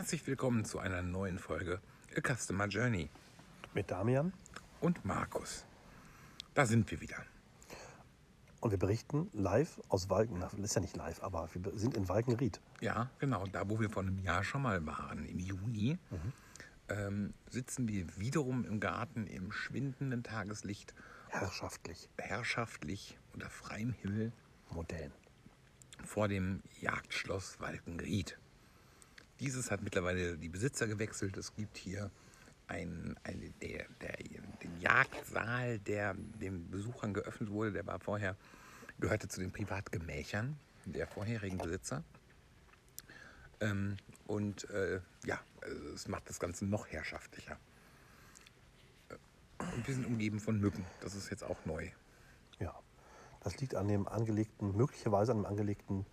Herzlich willkommen zu einer neuen Folge A Customer Journey mit Damian. und Markus. Da sind wir wieder. Und wir berichten live aus Walken. Das ist ja nicht live, aber wir sind in Walkenried. Ja, genau, da wo wir vor einem Jahr schon mal waren, im Juni, ähm, sitzen wir wiederum im Garten im schwindenden Tageslicht, Herrschaftlich. herrschaftlich unter freiem Himmel Modern. vor dem Jagdschloss Walkenried. Dieses hat mittlerweile die Besitzer gewechselt. Es gibt hier ein, ein, der, der, den Jagdsaal, der den Besuchern geöffnet wurde. Der war vorher, gehörte zu den Privatgemächern der vorherigen Besitzer. Ähm, und äh, ja, also es macht das Ganze noch herrschaftlicher. Äh, Und wir sind umgeben von Mücken. Das ist jetzt auch neu. Ja. Das liegt an dem angelegten, möglicherweise an dem angelegten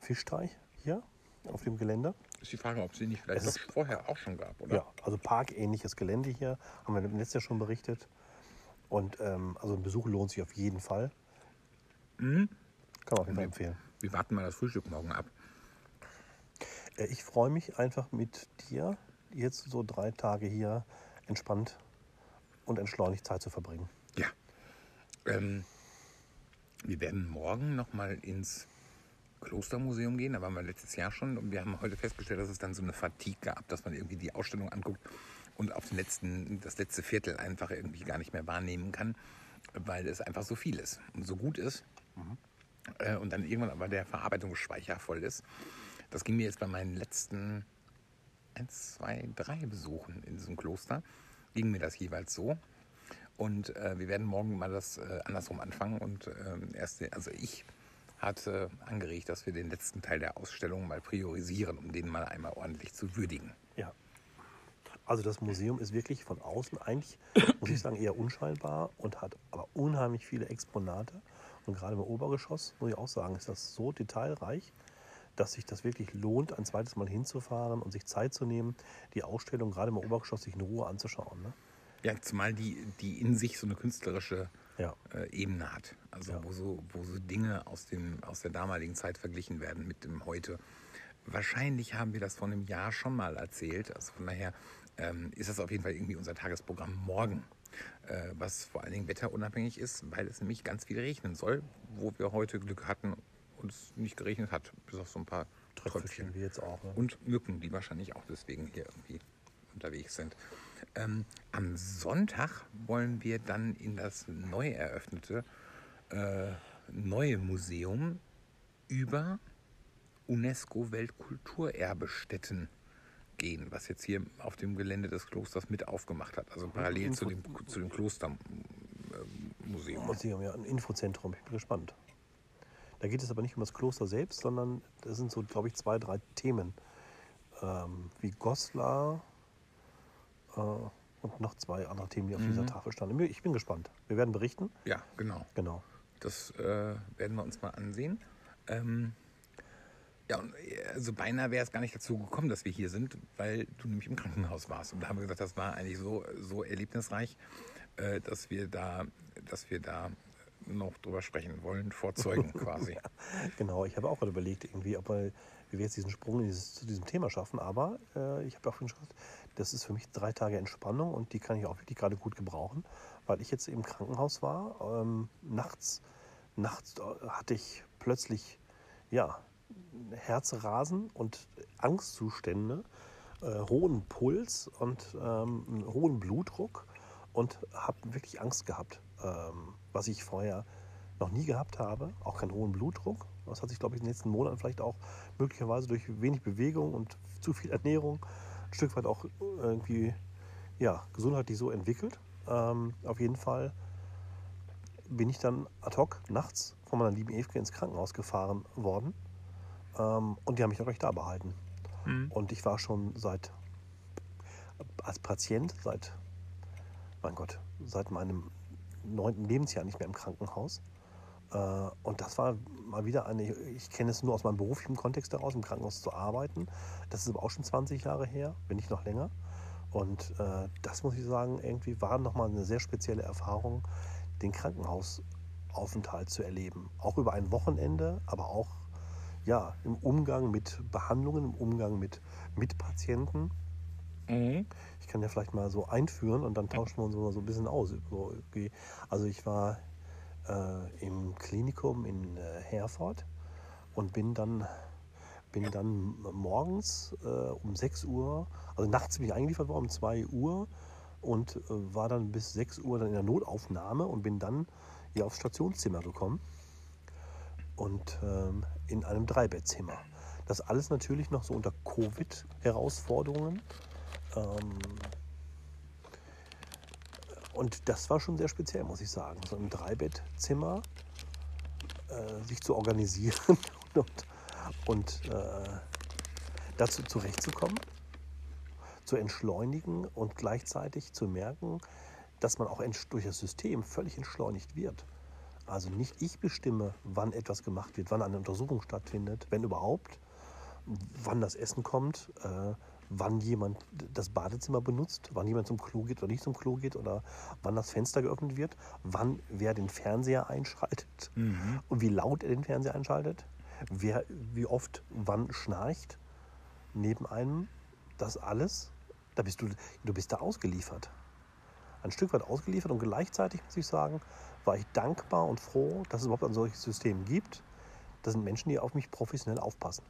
Fischteich hier auf dem Gelände. Ist die Frage, ob es den nicht vielleicht Es doch vorher auch schon gab, oder? Ja, also parkähnliches Gelände hier. Haben wir im letzten Jahr schon berichtet. Und ähm, also ein Besuch lohnt sich auf jeden Fall. Mhm. Kann man auf jeden Fall empfehlen. Wir warten mal das Frühstück morgen ab. Äh, Ich freue mich einfach mit dir, jetzt so drei Tage hier entspannt und entschleunigt Zeit zu verbringen. Ja. Ähm, wir werden morgen nochmal ins Klostermuseum gehen. Da waren wir letztes Jahr schon. Und wir haben heute festgestellt, dass es dann so eine Fatigue gab, dass man irgendwie die Ausstellung anguckt und auf den letzten, das letzte Viertel einfach irgendwie gar nicht mehr wahrnehmen kann, weil es einfach so viel ist und so gut ist. Äh, und dann irgendwann aber der Verarbeitungsspeicher voll ist. Das ging mir jetzt bei meinen letzten eins, zwei, drei Besuchen in diesem Kloster, ging mir das jeweils so. Und äh, wir werden morgen mal das äh, andersrum anfangen. Und ähm, erst, also ich hatte angeregt, dass wir den letzten Teil der Ausstellung mal priorisieren, um den mal einmal ordentlich zu würdigen. Ja. Also das Museum ist wirklich von außen eigentlich, muss ich sagen, eher unscheinbar und hat aber unheimlich viele Exponate. Und gerade im Obergeschoss, muss ich auch sagen, ist das so detailreich, dass sich das wirklich lohnt, ein zweites Mal hinzufahren und sich Zeit zu nehmen, die Ausstellung gerade im Obergeschoss sich in Ruhe anzuschauen. Ne? Ja, zumal die, die in sich so eine künstlerische Ja. äh, Ebene hat. Also Ja. wo, so, wo so Dinge aus, dem, aus der damaligen Zeit verglichen werden mit dem heute. Wahrscheinlich haben wir das vor einem Jahr schon mal erzählt. Also von daher ähm, ist das auf jeden Fall irgendwie unser Tagesprogramm morgen. Äh, was vor allen Dingen wetterunabhängig ist, weil es nämlich ganz viel regnen soll, wo wir heute Glück hatten und es nicht geregnet hat, bis auf so ein paar Tröpfchen. Tröpfchen wie jetzt auch. Ne? Und Mücken, die wahrscheinlich auch deswegen hier irgendwie unterwegs sind. Ähm, am Sonntag wollen wir dann in das neu eröffnete äh, neue Museum über UNESCO-Weltkulturerbestätten gehen, was jetzt hier auf dem Gelände des Klosters mit aufgemacht hat. Also parallel zu dem, zu dem Klostermuseum. Museum, ja, ein Infozentrum. Ich bin gespannt. Da geht es aber nicht um das Kloster selbst, sondern das sind so, glaube ich, zwei, drei Themen. Ähm, wie Goslar äh, und noch zwei andere Themen, die auf dieser Tafel standen. Ich bin gespannt. Wir werden berichten. Ja, genau. Genau. Das äh, werden wir uns mal ansehen. Ähm, ja, und also beinahe wäre es gar nicht dazu gekommen, dass wir hier sind, weil du nämlich im Krankenhaus warst. Und da haben wir gesagt, das war eigentlich so, so erlebnisreich, äh, dass wir da, dass wir da noch drüber sprechen wollen, vor Zeugen quasi. Genau, ich habe auch gerade überlegt, irgendwie, ob wir, wie wir jetzt diesen Sprung dieses, zu diesem Thema schaffen. Aber äh, ich habe auch schon gesagt, das ist für mich drei Tage Entspannung und die kann ich auch wirklich gerade gut gebrauchen, weil ich jetzt im Krankenhaus war. Ähm, nachts, nachts äh, hatte ich plötzlich ja, Herzrasen und Angstzustände, äh, hohen Puls und ähm, hohen Blutdruck und habe wirklich Angst gehabt, ähm, was ich vorher noch nie gehabt habe. Auch keinen hohen Blutdruck. Das hat sich, glaube ich, in den letzten Monaten vielleicht auch möglicherweise durch wenig Bewegung und zu viel Ernährung ein Stück weit auch irgendwie ja, gesundheitlich so entwickelt. Ähm, auf jeden Fall bin ich dann ad hoc nachts von meiner lieben Evke ins Krankenhaus gefahren worden. Ähm, und die haben mich auch gleich da behalten. Und ich war schon seit, als Patient, seit, mein Gott, seit meinem neunten Lebensjahr nicht mehr im Krankenhaus. Äh, und das war mal wieder eine, ich kenne es nur aus meinem beruflichen Kontext heraus, im Krankenhaus zu arbeiten. Das ist aber auch schon 20 Jahre her, wenn nicht noch länger. Und äh, das muss ich sagen, irgendwie war nochmal eine sehr spezielle Erfahrung, den Krankenhausaufenthalt zu erleben. Auch über ein Wochenende, aber auch ja, im Umgang mit Behandlungen, im Umgang mit Mitpatienten. Mhm. Ich kann ja vielleicht mal so einführen und dann tauschen wir uns mal so ein bisschen aus. Also ich war äh, im Klinikum in äh, Herford und bin dann, bin dann morgens äh, um 6 Uhr, also nachts bin ich eingeliefert worden um 2 Uhr und äh, war dann bis 6 Uhr dann in der Notaufnahme und bin dann hier aufs Stationszimmer gekommen und ähm, in einem Dreibettzimmer. Das alles natürlich noch so unter Covid-Herausforderungen. Ähm, und das war schon sehr speziell, muss ich sagen. So ein Dreibettzimmer, äh, sich zu organisieren und, und äh, dazu zurechtzukommen, zu entschleunigen und gleichzeitig zu merken, dass man auch durch das System völlig entschleunigt wird. Also nicht ich bestimme, wann etwas gemacht wird, wann eine Untersuchung stattfindet, wenn überhaupt, wann das Essen kommt, äh, wann jemand das Badezimmer benutzt, wann jemand zum Klo geht oder nicht zum Klo geht oder wann das Fenster geöffnet wird, wann wer den Fernseher einschaltet und wie laut er den Fernseher einschaltet, wer wie oft wann schnarcht neben einem, das alles, da bist du, du bist da ausgeliefert. Ein Stück weit ausgeliefert und gleichzeitig muss ich sagen, war ich dankbar und froh, dass es überhaupt ein solches System gibt. Das sind Menschen, die auf mich professionell aufpassen.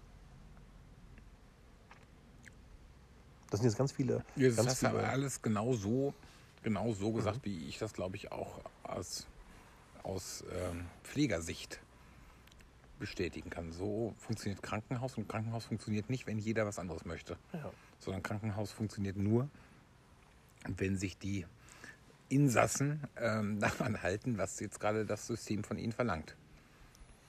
Das sind jetzt ganz viele. Das ganz hast du aber viele alles genau so, genau so gesagt, wie ich das, glaube ich, auch aus, aus ähm, Pflegersicht bestätigen kann. So funktioniert Krankenhaus und Krankenhaus funktioniert nicht, wenn jeder was anderes möchte, ja. sondern Krankenhaus funktioniert nur, wenn sich die Insassen ähm, daran halten, was jetzt gerade das System von ihnen verlangt.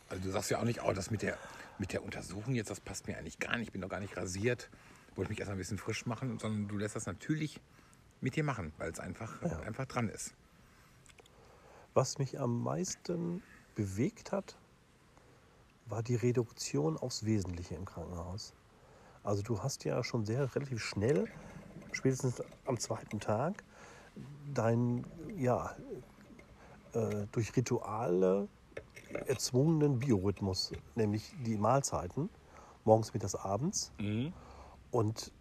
Also du sagst ja auch nicht, oh, das mit der, mit der Untersuchung jetzt, das passt mir eigentlich gar nicht, ich bin doch gar nicht rasiert, wollte mich erstmal ein bisschen frisch machen, sondern du lässt das natürlich mit dir machen, weil es einfach, Ja. einfach dran ist. Was mich am meisten bewegt hat, war die Reduktion aufs Wesentliche im Krankenhaus. Also du hast ja schon sehr relativ schnell, spätestens am zweiten Tag, deinen ja, äh, durch Rituale erzwungenen Biorhythmus, nämlich die Mahlzeiten, morgens, mittags, abends. Und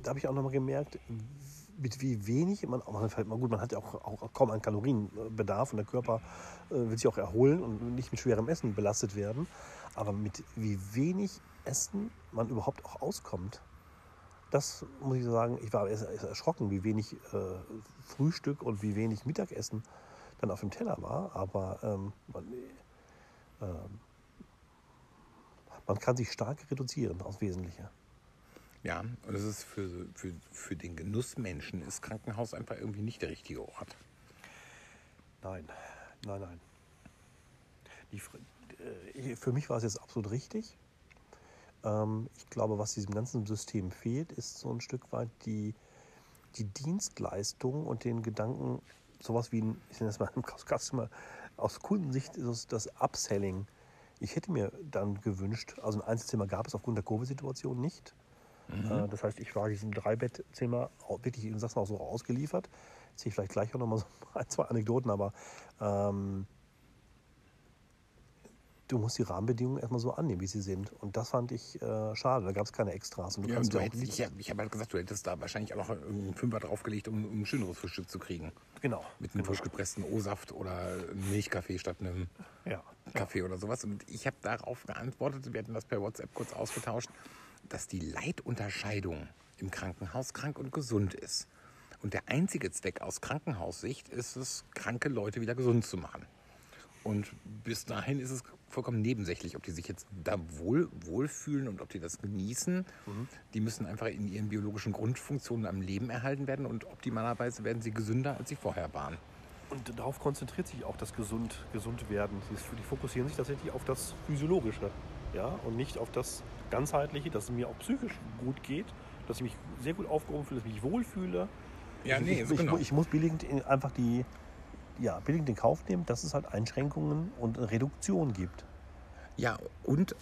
da habe ich auch nochmal gemerkt, mit wie wenig, man, man, halt mal gut, man hat ja auch, auch kaum einen Kalorienbedarf und der Körper äh, will sich auch erholen und nicht mit schwerem Essen belastet werden. Aber mit wie wenig Essen man überhaupt auch auskommt, das muss ich sagen, ich war erschrocken, wie wenig äh, Frühstück und wie wenig Mittagessen dann auf dem Teller war. Aber ähm, man, ähm, man kann sich stark reduzieren aufs Wesentliche. Ja, und es ist für, für, für den Genussmenschen ist Krankenhaus einfach irgendwie nicht der richtige Ort. Nein, nein, nein. Die, äh, für mich war es jetzt absolut richtig. Ähm, ich glaube, was diesem ganzen System fehlt, ist so ein Stück weit die, die Dienstleistung und den Gedanken, sowas wie ich nenne das mal im Customer, aus Kundensicht ist das Upselling. Ich hätte mir dann gewünscht, also ein Einzelzimmer gab es aufgrund der Covid-Situation nicht. Äh, Das heißt, ich war diesem Dreibettzimmer wirklich, ich sag's mal auch so ausgeliefert. Erzähle ich vielleicht gleich auch nochmal so ein, zwei Anekdoten, aber ähm, du musst die Rahmenbedingungen erstmal so annehmen, wie sie sind. Und das fand ich äh, schade. Da gab es keine Extras. Und du Ja, kannst du ja auch hättest, ich habe hab halt gesagt, du hättest da wahrscheinlich auch noch einen Fünfer draufgelegt, um, um ein schöneres Frühstück zu kriegen. Genau. Mit einem frisch gepressten O-Saft oder einem Milchkaffee statt einem Ja. Kaffee oder sowas. Und ich habe darauf geantwortet, wir hatten das per WhatsApp kurz ausgetauscht, dass die Leitunterscheidung im Krankenhaus krank und gesund ist. Und der einzige Zweck aus Krankenhaussicht ist es, kranke Leute wieder gesund zu machen. Und bis dahin ist es vollkommen nebensächlich, ob die sich jetzt da wohl, wohlfühlen und ob die das genießen. Die müssen einfach in ihren biologischen Grundfunktionen am Leben erhalten werden und optimalerweise werden sie gesünder, als sie vorher waren. Und darauf konzentriert sich auch das gesund, gesund werden. Sie- Die fokussieren sich tatsächlich auf das Physiologische. Ja, und nicht auf das Ganzheitliche, dass es mir auch psychisch gut geht, dass ich mich sehr gut aufgehoben fühle, dass ich mich wohlfühle. Ja, ich, nee, ich, so ich, genau. ich muss billigend in- einfach die, ja, billigend in Kauf nehmen, dass es halt Einschränkungen und eine Reduktion gibt. Ja, und,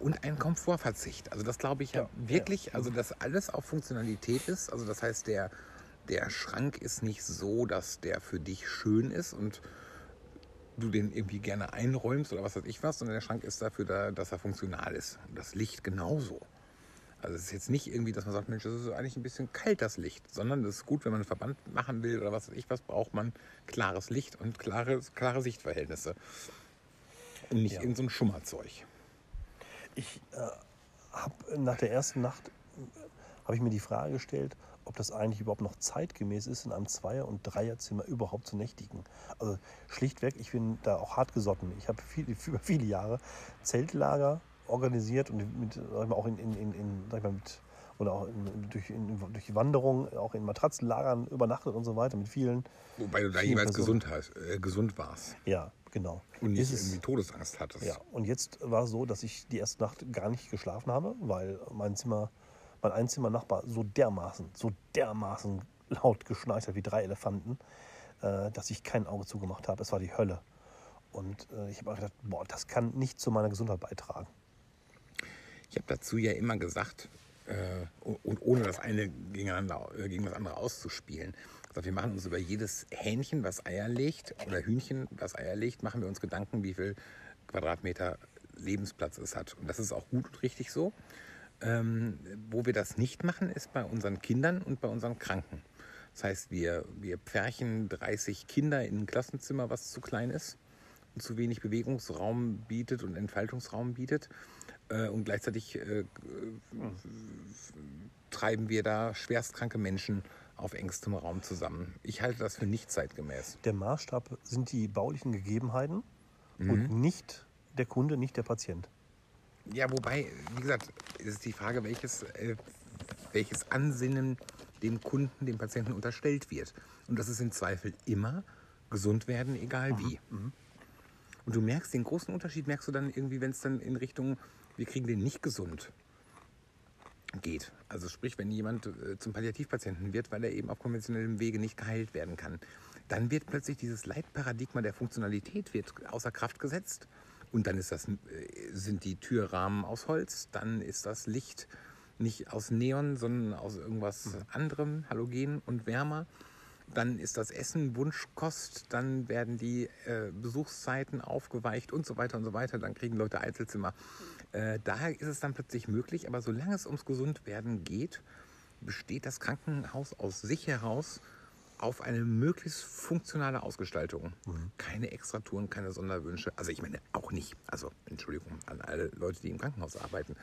und ein Komfortverzicht. Also das glaube ich ja, Ja, wirklich, also dass alles auf Funktionalität ist. Also das heißt, der, der Schrank ist nicht so, dass der für dich schön ist und du den irgendwie gerne einräumst oder was weiß ich was, sondern der Schrank ist dafür da, dass er funktional ist. Und das Licht genauso. Also es ist jetzt nicht irgendwie, dass man sagt, Mensch, das ist eigentlich ein bisschen kalt, das Licht, sondern das ist gut, wenn man einen Verband machen will oder was weiß ich was, braucht man klares Licht und klare, klare Sichtverhältnisse. Und nicht Ja. in so ein Schummerzeug. Ich äh, habe nach der ersten Nacht habe ich mir die Frage gestellt, ob das eigentlich überhaupt noch zeitgemäß ist, in einem Zweier- und Dreierzimmer überhaupt zu nächtigen. Also schlichtweg, ich bin da auch hart gesotten. Ich habe viel, über viele Jahre Zeltlager organisiert und mit, mal, auch in, in, in, in sag ich mal, mit, oder auch in, durch, in, durch Wanderungen, auch in Matratzenlagern übernachtet und so weiter mit vielen. Wobei du da jeweils Personen. gesund, hast, äh, gesund warst Ja, genau. und nicht Ist es- irgendwie Todesangst hattest. Ja, und jetzt war es so, dass ich die erste Nacht gar nicht geschlafen habe, weil mein Zimmer, mein Einzimmernachbar so dermaßen, so dermaßen laut geschnarcht hat wie drei Elefanten, äh, dass ich kein Auge zugemacht habe. Es war die Hölle. Und äh, ich habe auch gedacht, boah, das kann nicht zu meiner Gesundheit beitragen. Ich habe dazu ja immer gesagt, äh, und ohne das eine gegeneinander, äh, gegen das andere auszuspielen, gesagt, wir machen uns über jedes Hähnchen, was Eier legt, oder Hühnchen, was Eier legt, machen wir uns Gedanken, wie viel Quadratmeter Lebensplatz es hat. Und das ist auch gut und richtig so. Ähm, wo wir das nicht machen, ist bei unseren Kindern und bei unseren Kranken. Das heißt, wir, wir pferchen 30 Kinder in ein Klassenzimmer, was zu klein ist und zu wenig Bewegungsraum bietet und Entfaltungsraum bietet. Äh, und gleichzeitig äh, treiben wir da schwerstkranke Menschen auf engstem Raum zusammen. Ich halte das für nicht zeitgemäß. Der Maßstab sind die baulichen Gegebenheiten und nicht der Kunde, nicht der Patient. Ja, wobei, wie gesagt, ist es die Frage, welches, äh, welches Ansinnen dem Kunden, dem Patienten unterstellt wird. Und das ist im Zweifel immer gesund werden, egal wie. Und du merkst den großen Unterschied, merkst du dann irgendwie, wenn es dann in Richtung, wir kriegen den nicht gesund geht. Also sprich, wenn jemand äh, zum Palliativpatienten wird, weil er eben auf konventionellem Wege nicht geheilt werden kann, dann wird plötzlich dieses Leitparadigma der Funktionalität wird außer Kraft gesetzt. Und dann ist das, äh, sind die Türrahmen aus Holz, dann ist das Licht nicht aus Neon, sondern aus irgendwas anderem, Halogen und wärmer. Dann ist das Essen Wunschkost, dann werden die äh, Besuchszeiten aufgeweicht und so weiter und so weiter. Dann kriegen Leute Einzelzimmer. Äh, daher ist es dann plötzlich möglich, aber solange es ums Gesundwerden geht, besteht das Krankenhaus aus sich heraus auf eine möglichst funktionale Ausgestaltung. Keine Extratouren, keine Sonderwünsche. Also ich meine auch nicht. Also Entschuldigung an alle Leute, die im Krankenhaus arbeiten.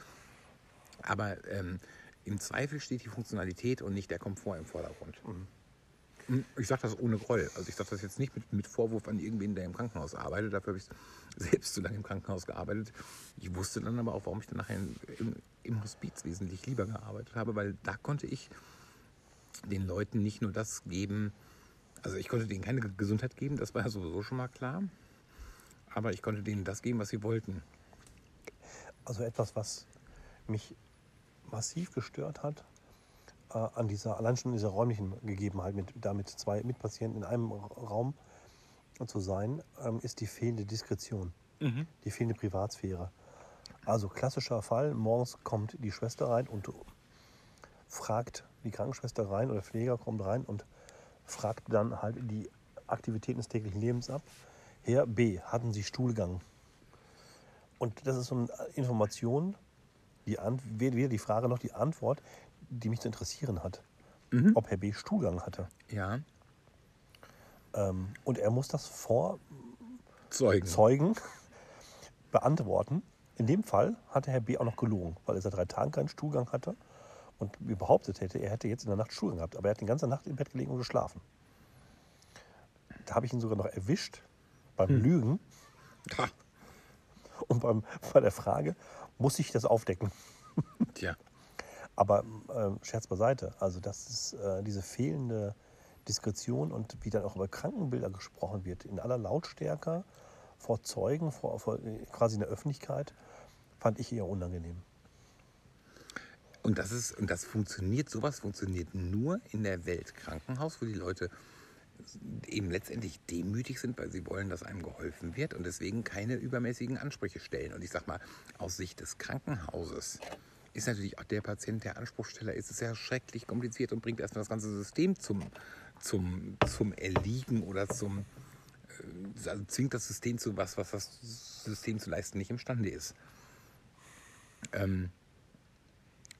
Aber ähm, im Zweifel steht die Funktionalität und nicht der Komfort im Vordergrund. Hm, Ich sage das ohne Groll. Also ich sage das jetzt nicht mit, mit Vorwurf an irgendwen, der im Krankenhaus arbeitet. Dafür habe ich selbst so lange im Krankenhaus gearbeitet. Ich wusste dann aber auch, warum ich dann nachher im, im Hospiz wesentlich lieber gearbeitet habe, weil da konnte ich den Leuten nicht nur das geben, also ich konnte denen keine Gesundheit geben, das war ja sowieso schon mal klar. Aber ich konnte denen das geben, was sie wollten. Also etwas, was mich massiv gestört hat, äh, an dieser, allein schon dieser räumlichen Gegebenheit, mit, da mit zwei Mitpatienten in einem Raum zu sein, ähm, ist die fehlende Diskretion, die fehlende Privatsphäre. Also klassischer Fall, morgens kommt die Schwester rein und fragt die Krankenschwester rein oder Pfleger kommt rein und fragt dann halt die Aktivitäten des täglichen Lebens ab. Herr B, hatten Sie Stuhlgang? Und das ist so eine Information, die weder die Frage noch die Antwort, die mich zu interessieren hat. Ob Herr B. Stuhlgang hatte. Ja, Ähm, und er muss das vor Zeugen. Zeugen beantworten. In dem Fall hatte Herr B. auch noch gelogen, weil er seit drei Tagen keinen Stuhlgang hatte und behauptet hätte, er hätte jetzt in der Nacht Stuhlgang gehabt. Aber er hat die ganze Nacht im Bett gelegen und geschlafen. Da habe ich ihn sogar noch erwischt beim Lügen Ha, und beim, bei der Frage, muss ich das aufdecken? tja. Aber äh, Scherz beiseite, also das ist äh, diese fehlende Diskretion und wie dann auch über Krankenbilder gesprochen wird, in aller Lautstärke, vor Zeugen, vor, vor äh, quasi in der Öffentlichkeit, fand ich eher unangenehm. Und das ist, und das funktioniert, sowas funktioniert nur in der Welt Krankenhaus, wo die Leute eben letztendlich demütig sind, weil sie wollen, dass einem geholfen wird und deswegen keine übermäßigen Ansprüche stellen. Und ich sag mal, aus Sicht des Krankenhauses ist natürlich auch der Patient, der Anspruchsteller ist, ist ja schrecklich kompliziert und bringt erstmal das ganze System zum, zum, zum Erliegen oder zum, also zwingt das System zu was, was das System zu leisten nicht imstande ist. Ähm,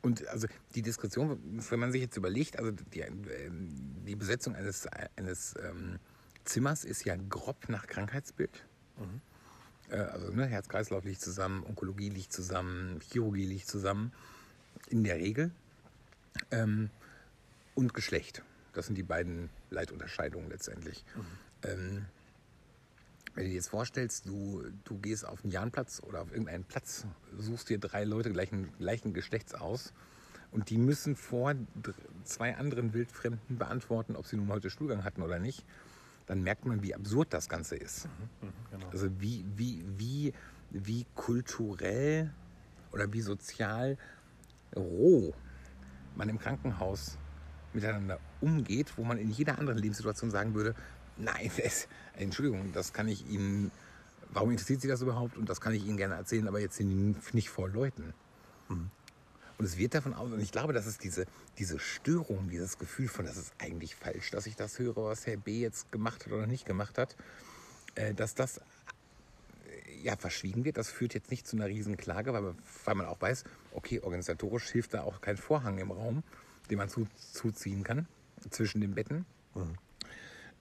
und also die Diskussion, wenn man sich jetzt überlegt, also die, äh, die Besetzung eines, eines ähm, Zimmers ist ja grob nach Krankheitsbild. Mhm. Äh, also ne, Herz-Kreislauf liegt zusammen, Onkologie liegt zusammen, Chirurgie liegt zusammen, in der Regel. Ähm, und Geschlecht. Das sind die beiden Leitunterscheidungen letztendlich. Mhm. Ähm, wenn du dir jetzt vorstellst, du, du gehst auf einen Jahnplatz oder auf irgendeinen Platz, suchst dir drei Leute gleichen, gleichen Geschlechts aus und die müssen vor zwei anderen Wildfremden beantworten, ob sie nun heute Stuhlgang hatten oder nicht, dann merkt man, wie absurd das Ganze ist. Mhm, mhm genau. Also wie, wie, wie, wie kulturell oder wie sozial roh man im Krankenhaus miteinander umgeht, wo man in jeder anderen Lebenssituation sagen würde, nein, das, Entschuldigung, das kann ich Ihnen, warum interessiert Sie das überhaupt? Und das kann ich Ihnen gerne erzählen, aber jetzt nicht vor Leuten. Mhm. Und es wird davon aus, und ich glaube, das ist diese, diese Störung, dieses Gefühl von, das ist eigentlich falsch, dass ich das höre, was Herr B. jetzt gemacht hat oder nicht gemacht hat, äh, dass das ja, verschwiegen wird. Das führt jetzt nicht zu einer riesen Klage, weil, weil man auch weiß, okay, organisatorisch hilft da auch kein Vorhang im Raum, den man zu, zuziehen kann zwischen den Betten. Mhm.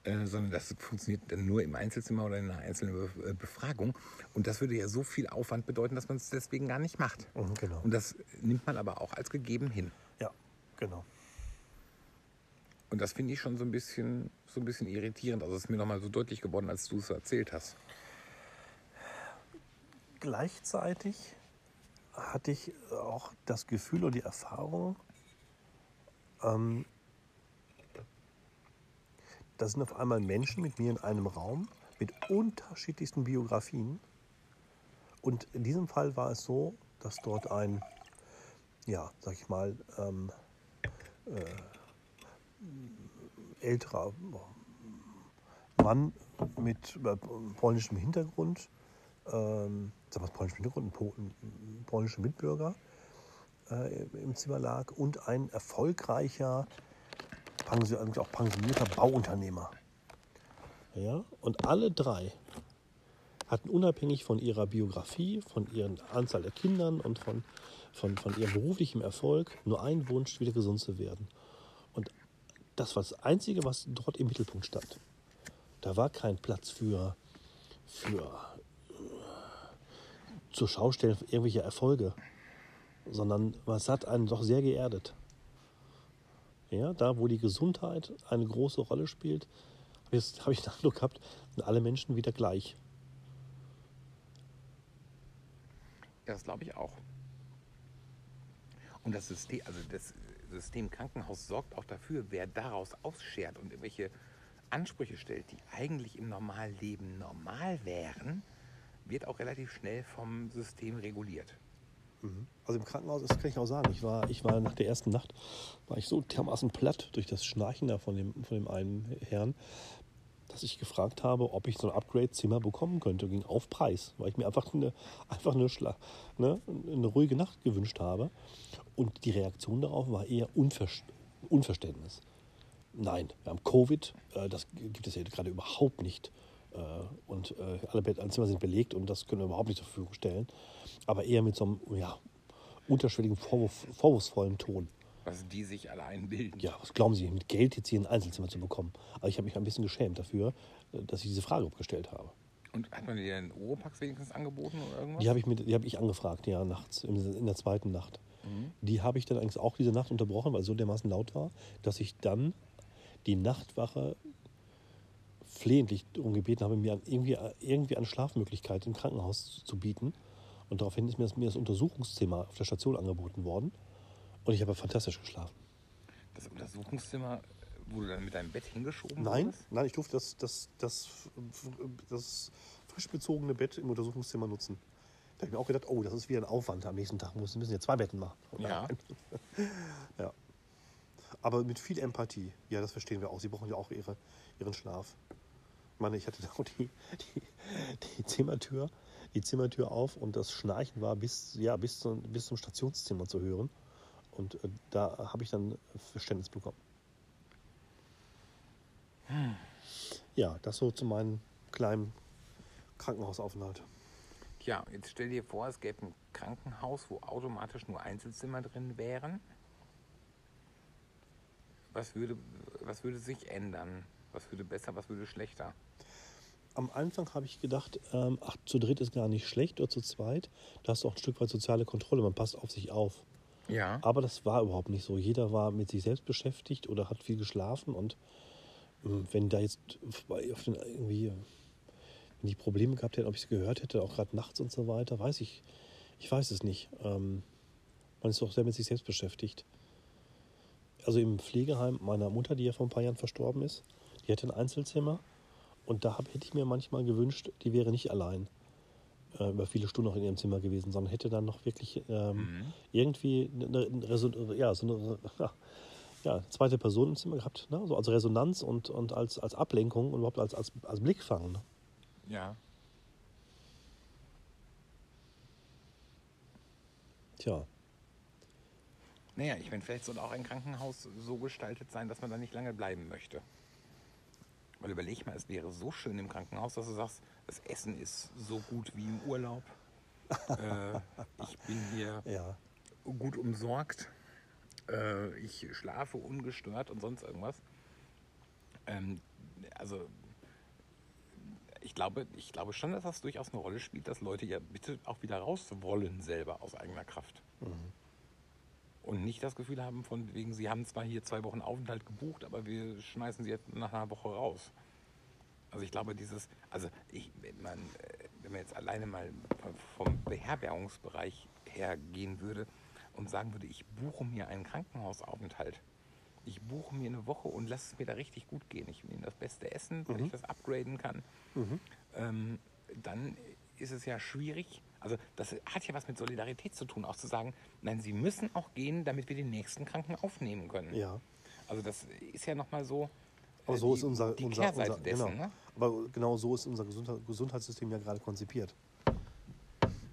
Äh, sondern das funktioniert dann nur im Einzelzimmer oder in einer einzelnen äh, Befragung. Und das würde ja so viel Aufwand bedeuten, dass man es deswegen gar nicht macht. Mhm, genau. Und das nimmt man aber auch als gegeben hin. Ja, genau. Und das finde ich schon so ein bisschen, so ein bisschen irritierend. Also es ist mir nochmal so deutlich geworden, als du es erzählt hast. Gleichzeitig hatte ich auch das Gefühl und die Erfahrung, ähm, da sind auf einmal Menschen mit mir in einem Raum mit unterschiedlichsten Biografien. Und in diesem Fall war es so, dass dort ein, ja, sag ich mal, ähm, äh, älterer Mann mit äh, polnischem Hintergrund, ähm, sag mal, polnischem Hintergrund, ein, polnischer Mitbürger äh, im Zimmer lag und ein erfolgreicher auch pensionierter Bauunternehmer. Ja, und alle drei hatten unabhängig von ihrer Biografie, von ihrer Anzahl der Kindern und von, von, von ihrem beruflichen Erfolg nur einen Wunsch, wieder gesund zu werden. Und das war das Einzige, was dort im Mittelpunkt stand. Da war kein Platz für, für zur Schaustellen irgendwelcher Erfolge, sondern es hat einen doch sehr geerdet. Ja, da, wo die Gesundheit eine große Rolle spielt, habe ich, hab ich den Eindruck gehabt, sind alle Menschen wieder gleich. Ja, das glaube ich auch. Und das System, also das System Krankenhaus sorgt auch dafür, wer daraus ausschert und irgendwelche Ansprüche stellt, die eigentlich im Normalleben normal wären, wird auch relativ schnell vom System reguliert. Also im Krankenhaus, das kann ich auch sagen. Ich war, ich war nach der ersten Nacht, war ich so dermaßen platt durch das Schnarchen da von dem, von dem einen Herrn, dass ich gefragt habe, ob ich so ein Upgrade-Zimmer bekommen könnte, ging auf Preis, weil ich mir einfach eine, einfach eine, Schla ne, eine ruhige Nacht gewünscht habe. Und die Reaktion darauf war eher Unver Unverständnis. Nein, wir haben Covid, äh, das gibt es ja gerade überhaupt nicht. Äh, und äh, alle Zimmer sind belegt und das können wir überhaupt nicht zur Verfügung stellen. Aber eher mit so einem ja, unterschwelligen, Vorwurf, vorwurfsvollen Ton. Was die sich alle einbilden. Ja, was glauben Sie, mit Geld jetzt hier ein Einzelzimmer zu bekommen? Aber ich habe mich ein bisschen geschämt dafür, äh, dass ich diese Frage gestellt habe. Und hat man dir einen Oropax wenigstens angeboten oder irgendwas? Die habe ich, hab ich angefragt, ja, nachts, in der zweiten Nacht. Mhm. Die habe ich dann eigentlich auch diese Nacht unterbrochen, weil es so dermaßen laut war, dass ich dann die Nachtwache flehentlich darum gebeten habe, mir irgendwie, irgendwie eine Schlafmöglichkeit im Krankenhaus zu bieten. Und daraufhin ist mir das, mir das Untersuchungszimmer auf der Station angeboten worden. Und ich habe fantastisch geschlafen. Das Untersuchungszimmer, du dann mit deinem Bett hingeschoben Nein, wurdest? nein, ich durfte das, das, das, das frisch bezogene Bett im Untersuchungszimmer nutzen. Da habe ich mir auch gedacht, oh, das ist wieder ein Aufwand. Am nächsten Tag müssen wir zwei Betten machen. Ja. ja. Aber mit viel Empathie. Ja, das verstehen wir auch. Sie brauchen ja auch ihre, ihren Schlaf meine, ich hatte da die, die, die, Zimmertür, die Zimmertür auf und das Schnarchen war bis, ja, bis, zum, bis zum Stationszimmer zu hören. Und äh, da habe ich dann Verständnis bekommen. Hm. Ja, das so zu meinen kleinen Krankenhausaufenthalt. Tja, jetzt stell dir vor, es gäbe ein Krankenhaus, wo automatisch nur Einzelzimmer drin wären. Was würde, was würde sich ändern? Was würde besser, was würde schlechter? Am Anfang habe ich gedacht, ähm, ach, zu dritt ist gar nicht schlecht oder zu zweit. Da hast du auch ein Stück weit soziale Kontrolle, man passt auf sich auf. Ja. Aber das war überhaupt nicht so. Jeder war mit sich selbst beschäftigt oder hat viel geschlafen und ähm, wenn da jetzt auf den irgendwie wenn die Probleme gehabt hätten, ob ich es gehört hätte, auch gerade nachts und so weiter, weiß ich, ich weiß es nicht. Ähm, man ist doch sehr mit sich selbst beschäftigt. Also im Pflegeheim meiner Mutter, die ja vor ein paar Jahren verstorben ist, die hatte ein Einzelzimmer und da hab, hätte ich mir manchmal gewünscht, die wäre nicht allein äh, über viele Stunden noch in ihrem Zimmer gewesen, sondern hätte dann noch wirklich ähm, Mhm. irgendwie eine, eine, Reson- ja, so eine ja, zweite Person im Zimmer gehabt, ne? so als Resonanz und, und als, als Ablenkung und überhaupt als, als, als Blickfang. Ne? Ja. Tja, Naja, ich meine, vielleicht soll auch ein Krankenhaus so gestaltet sein, dass man da nicht lange bleiben möchte. Weil überleg mal, es wäre so schön im Krankenhaus, dass du sagst, das Essen ist so gut wie im Urlaub. äh, ich bin hier ja. gut umsorgt. Äh, ich schlafe ungestört und sonst irgendwas. Ähm, also ich glaube, ich glaube schon, dass das durchaus eine Rolle spielt, dass Leute ja bitte auch wieder raus wollen selber aus eigener Kraft. Und nicht das Gefühl haben, von wegen, sie haben zwar hier zwei Wochen Aufenthalt gebucht, aber wir schmeißen sie jetzt nach einer Woche raus. Also ich glaube, dieses, also ich, wenn man, äh, wenn man jetzt alleine mal vom Beherbergungsbereich her gehen würde und sagen würde, ich buche mir einen Krankenhausaufenthalt. Ich buche mir eine Woche und lasse es mir da richtig gut gehen. Ich nehme das beste Essen, wenn ich das upgraden kann. Ähm, dann ist es ja schwierig. Also das hat ja was mit Solidarität zu tun, auch zu sagen, nein, Sie müssen auch gehen, damit wir den nächsten Kranken aufnehmen können. ja. Also das ist ja nochmal so. Aber äh, so die, ist unser, die unser, Kehrseite unser dessen. genau. Ne? Aber genau so ist unser Gesundheit, Gesundheitssystem ja gerade konzipiert.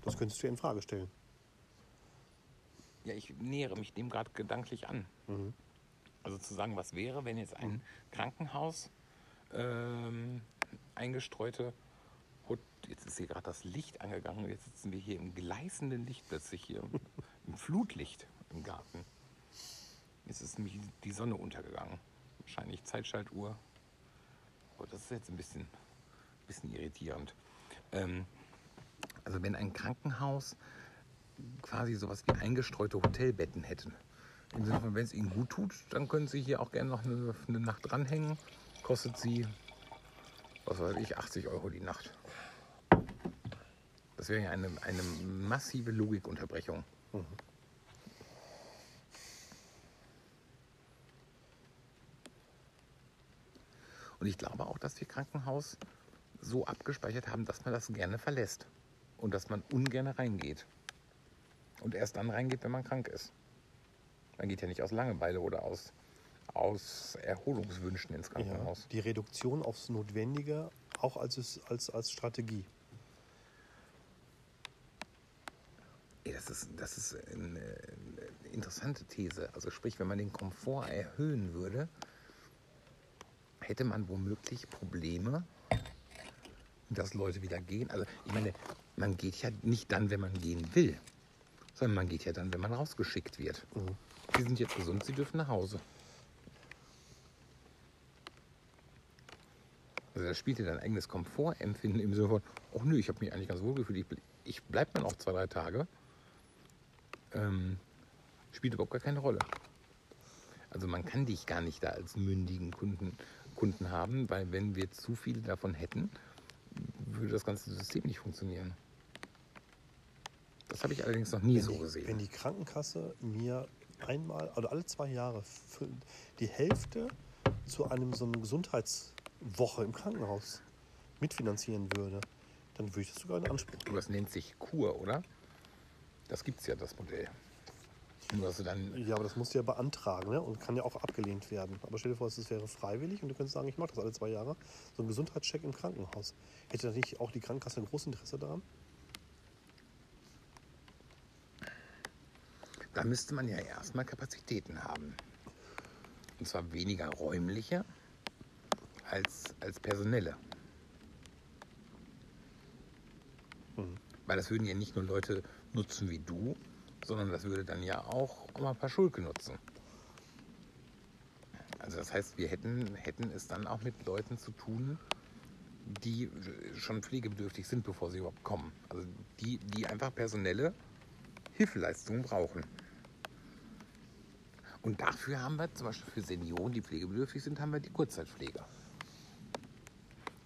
Das könntest du ja in Frage stellen. Ja, ich nähere mich dem gerade gedanklich an. Mhm. Also zu sagen, was wäre, wenn jetzt ein Krankenhaus ähm, eingestreute, jetzt ist hier gerade das Licht angegangen, jetzt sitzen wir hier im gleißenden Licht plötzlich hier, im Flutlicht im Garten. Jetzt ist nämlich die Sonne untergegangen. Wahrscheinlich Zeitschaltuhr. Aber das ist jetzt ein bisschen, bisschen irritierend. Ähm, also wenn ein Krankenhaus quasi sowas wie eingestreute Hotelbetten von, wenn es ihnen gut tut, dann können sie hier auch gerne noch eine, eine Nacht dranhängen. Kostet sie, was weiß ich, 80 Euro die Nacht. Das wäre ja eine, eine massive Logikunterbrechung. Und ich glaube auch, dass wir Krankenhaus so abgespeichert haben, dass man das gerne verlässt. Und dass man ungern reingeht. Und erst dann reingeht, wenn man krank ist. Man geht ja nicht aus Langeweile oder aus, aus Erholungswünschen ins Ja. Krankenhaus. Die Reduktion aufs Notwendige auch als, als, als Strategie. Das ist, das ist eine, interessante These. Also sprich, wenn man den Komfort erhöhen würde, hätte man womöglich Probleme, dass Leute wieder gehen. Also ich meine, man geht ja nicht dann, wenn man gehen will, sondern man geht ja dann, wenn man rausgeschickt wird. Sie sind jetzt gesund, sie dürfen nach Hause. Also da spielt ja dein eigenes Komfortempfinden im Sinne von, oh nö, ich habe mich eigentlich ganz wohl gefühlt, ich bleibe dann auch zwei, drei Tage. Ähm, spielt überhaupt gar keine Rolle. Also man kann dich gar nicht da als mündigen Kunden, Kunden haben, weil wenn wir zu viele davon hätten, würde das ganze System nicht funktionieren. Das habe ich allerdings noch nie Wenn so die, gesehen. Wenn die Krankenkasse mir einmal oder alle zwei Jahre die Hälfte zu einem so einer Gesundheitswoche im Krankenhaus mitfinanzieren würde, dann würde ich das sogar in Anspruch Aber das nennt sich Kur, oder? Das gibt es ja, das Modell. Nur dass du dann. Ja, aber das musst du ja beantragen ne? und kann ja auch abgelehnt werden. Aber stell dir vor, es wäre freiwillig und du könntest sagen, ich mache das alle zwei Jahre. So ein Gesundheitscheck im Krankenhaus. Hätte da nicht auch die Krankenkasse ein großes Interesse daran? Da müsste man ja erstmal Kapazitäten haben. Und zwar weniger räumliche als, als personelle. Weil das würden ja nicht nur Leute nutzen wie du, sondern das würde dann ja auch Oma Paschulke nutzen. Also das heißt, wir hätten, hätten es dann auch mit Leuten zu tun, die schon pflegebedürftig sind, bevor sie überhaupt kommen. Also die, die einfach personelle Hilfeleistungen brauchen. Und dafür haben wir zum Beispiel für Senioren, die pflegebedürftig sind, haben wir die Kurzzeitpflege.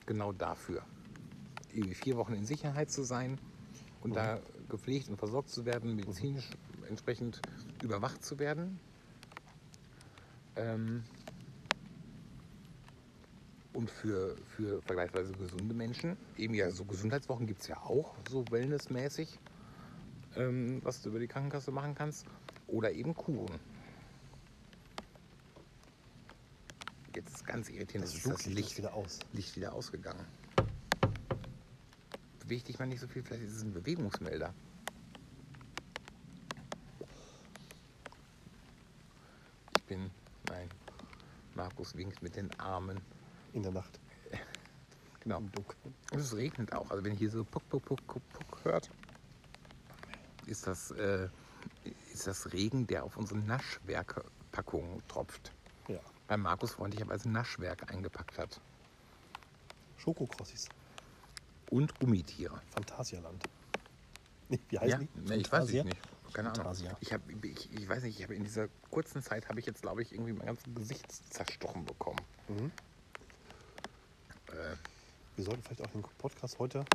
Genau dafür. Irgendwie vier Wochen in Sicherheit zu sein und da gepflegt und versorgt zu werden, medizinisch entsprechend überwacht zu werden. Ähm, und für, für vergleichsweise gesunde Menschen, eben ja, so Gesundheitswochen gibt es ja auch, so wellnessmäßig, ähm, was du über die Krankenkasse machen kannst. Oder eben Kuren. Jetzt ist ganz irritierend, Das ist das Licht ist wieder aus. Licht wieder ausgegangen. Beweg dich mal nicht so viel, vielleicht ist es ein Bewegungsmelder. Ich bin, nein, Markus winkt mit den Armen. In der Nacht. Genau. Im Dunkeln. Und es regnet auch. Also wenn ihr hier so puck, puck, puck, puck, puck hört, ist das, äh, ist das Regen, der auf unsere Naschwerkpackung tropft. Ja. Bei Markus freundlicherweise Naschwerk eingepackt hat. Schokokrossis. Und Gummitiere. Phantasialand. Nee, Wie heißt Ja, die? nee, ich weiß es nicht. Keine Ahnung. Fantasia. Ich, hab, ich, ich weiß nicht, ich habe in dieser kurzen Zeit habe ich jetzt, glaube ich, irgendwie mein ganzes Gesicht zerstochen bekommen. Mhm. Äh, Wir sollten vielleicht auch den Podcast heute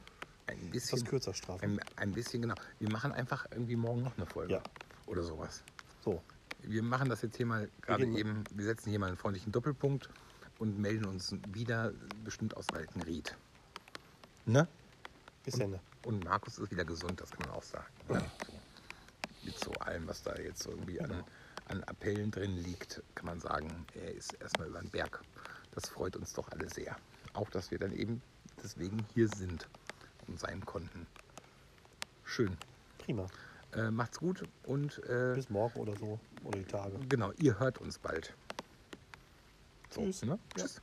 ein etwas bisschen, kürzer strafen. ein, ein bisschen genau. Wir machen einfach irgendwie morgen noch eine Folge Ja. oder sowas. So, Wir machen das jetzt hier mal gerade eben. Wir setzen hier mal einen freundlichen Doppelpunkt und melden uns wieder bestimmt aus Altenried. Ne? bis Ende. Und Markus ist wieder gesund, das kann man auch sagen. So. Mit so allem, was da jetzt irgendwie an, an Appellen drin liegt, kann man sagen, er ist erstmal über den Berg. Das freut uns doch alle sehr. Auch, dass wir dann eben deswegen hier sind und sein konnten. Schön. Prima. Äh, macht's gut und äh, Bis morgen oder so. Oder die Tage. genau, ihr hört uns bald. So, Tschüss. Ne? Ja. Tschüss.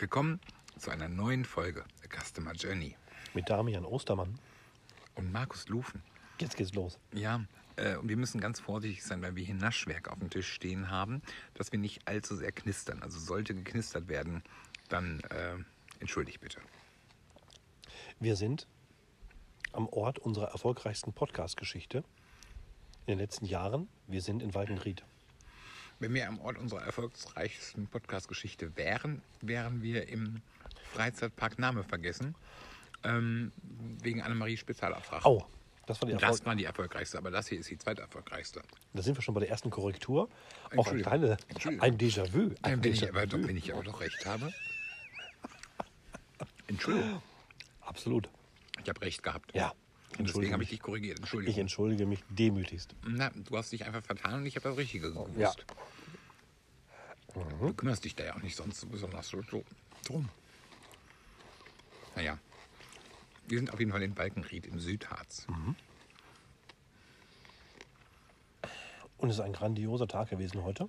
Herzlich willkommen zu einer neuen Folge The Customer Journey. Mit Damian Ostermann. Und Markus Lufen. Jetzt geht's los. Ja, äh, und wir müssen ganz vorsichtig sein, weil wir hier Naschwerk auf dem Tisch stehen haben, dass wir nicht allzu sehr knistern. Also sollte geknistert werden, dann äh, entschuldigt bitte. Wir sind am Ort unserer erfolgreichsten Podcast-Geschichte in den letzten Jahren. Wir sind in Walkenried. Wenn wir am Ort unserer erfolgreichsten Podcast-Geschichte wären, wären wir im Freizeitpark Name vergessen, ähm, wegen Annemarie Spezialauftrag. Au, das war die Erfolg. Das war die erfolgreichste, aber das hier ist die zweiterfolgreichste. Da sind wir schon bei der ersten Korrektur. Auch kleine, Entschuldigung. ein Déjà-vu. Ein wenn, ich Déjà-vu. aber doch, wenn ich aber doch recht habe. Entschuldigung, Absolut. ich habe recht gehabt. Ja. Deswegen habe ich dich korrigiert. Entschuldigung. Ich entschuldige mich demütigst. Na, du hast dich einfach vertan und ich habe das Richtige gewusst. Ja. Du kümmerst dich da ja auch nicht sonst so besonders so so drum. Naja. Wir sind auf jeden Fall in Balkenried im Südharz. Und es ist ein grandioser Tag gewesen heute.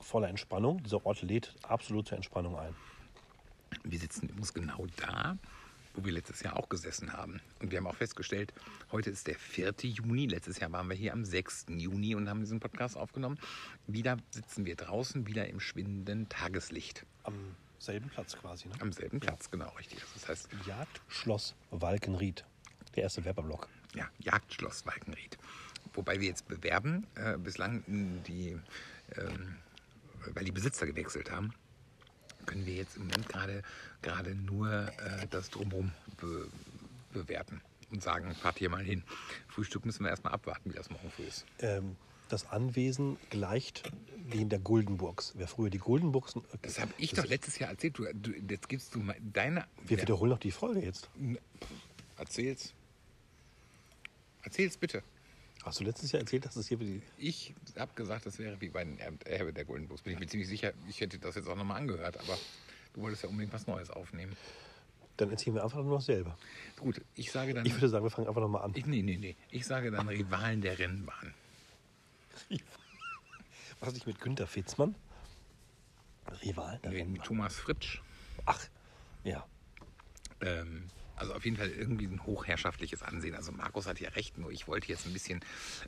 Voller Entspannung. Dieser Ort lädt absolut zur Entspannung ein. Wir sitzen übrigens genau da, wo wir letztes Jahr auch gesessen haben. Und wir haben auch festgestellt, heute ist der 4. Juni. Letztes Jahr waren wir hier am 6. Juni und haben diesen Podcast aufgenommen. Wieder sitzen wir draußen, wieder im schwindenden Tageslicht. Am selben Platz quasi. Ne? Am selben Platz, genau, richtig. Das heißt, Jagdschloss Walkenried. Der erste Werbeblock. ja, Jagdschloss Walkenried. Wobei wir jetzt bewerben, äh, bislang die, ähm, weil die Besitzer gewechselt haben, können wir jetzt im Moment gerade gerade nur äh, das Drumherum be bewerten und sagen, fahrt hier mal hin. Frühstück müssen wir erstmal abwarten, wie das morgen früh ist. Ähm, das Anwesen gleicht den der Guldenburgs. Wer früher die Guldenburgs. Das habe ich das doch letztes Jahr erzählt. Du, du, jetzt gibst du mal deine. Wir wiederholen noch die Folge jetzt. Erzähl's. Erzähl's bitte. Hast du letztes Jahr erzählt, dass es hier die. Ich habe gesagt, das wäre wie bei den Erb- Erbe der Golden Books. Bin ich mir ziemlich sicher, ich hätte das jetzt auch nochmal angehört, aber du wolltest ja unbedingt was Neues aufnehmen. Dann erzählen wir einfach nur noch selber. Gut, ich sage dann. Ich würde sagen, wir fangen einfach nochmal an. ich, nee, nee, nee. Ich sage dann Rivalen der Rennbahn. Was nicht mit Günter Fitzmann? Rival? der Nee, Rennbahn. Thomas Fritsch. Ach, ja. Ähm, also auf jeden Fall irgendwie ein hochherrschaftliches Ansehen. Also Markus hat ja recht, nur ich wollte jetzt ein bisschen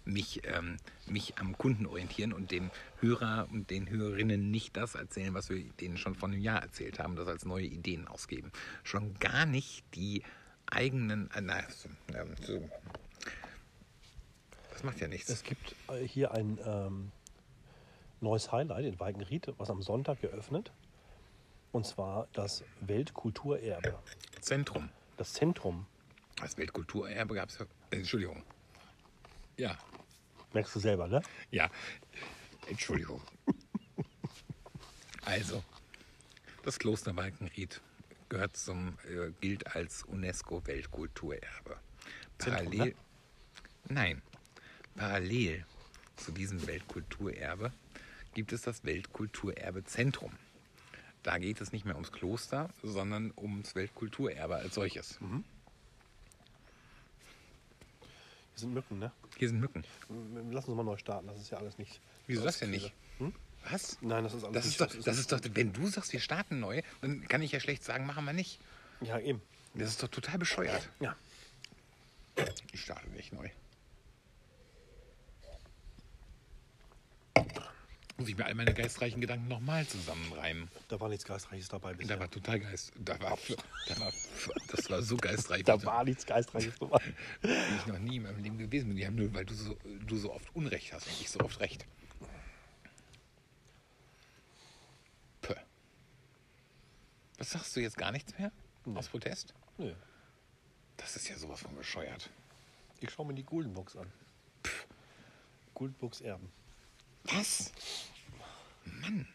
mich, ähm, mich am Kunden orientieren und dem Hörer und den Hörerinnen nicht das erzählen, was wir denen schon vor einem Jahr erzählt haben, das als neue Ideen ausgeben. Schon gar nicht die eigenen. Äh, na, ähm, so. Das macht ja nichts. Es gibt äh, hier ein ähm, neues Highlight in Weikenried, was am Sonntag geöffnet. Und zwar das Weltkulturerbe. Zentrum. Das Zentrum. Das Weltkulturerbe gab es ja. Äh, Entschuldigung. Ja, Merkst du selber, ne? Ja, Entschuldigung. Also, das Kloster Walkenried gehört zum, äh, gilt als UNESCO-Weltkulturerbe. Zentrum, Parallel, ne? nein, parallel zu diesem Weltkulturerbe gibt es das Weltkulturerbe Zentrum. Da geht es nicht mehr ums Kloster, sondern ums Weltkulturerbe als solches. Mhm. Hier sind Mücken, ne? Hier sind Mücken. Lass uns mal neu starten, das ist ja alles nicht. Wieso das denn nicht? Hm? Was? Nein, das ist alles Das nicht. ist, doch, das ist doch, wenn du sagst, wir starten neu, dann kann ich ja schlecht sagen, machen wir nicht. Ja, eben. Das ist doch total bescheuert. Ja. Ich starte nicht neu. Muss ich mir all meine geistreichen Gedanken nochmal zusammenreimen. Da war nichts Geistreiches dabei bisher. Da war total geist. Da war, da war, das war so geistreich, Da wie war nichts Geistreiches dabei. ich noch nie in meinem Leben gewesen bin. Die haben nur, weil du so, du so oft Unrecht hast und ich so oft Recht. Puh. Was sagst du jetzt gar nichts mehr? Aus Protest? Nö. Das ist ja sowas von bescheuert. Ich schaue mir die Guldenbox an. Guldenbox Erben. Was? Mann.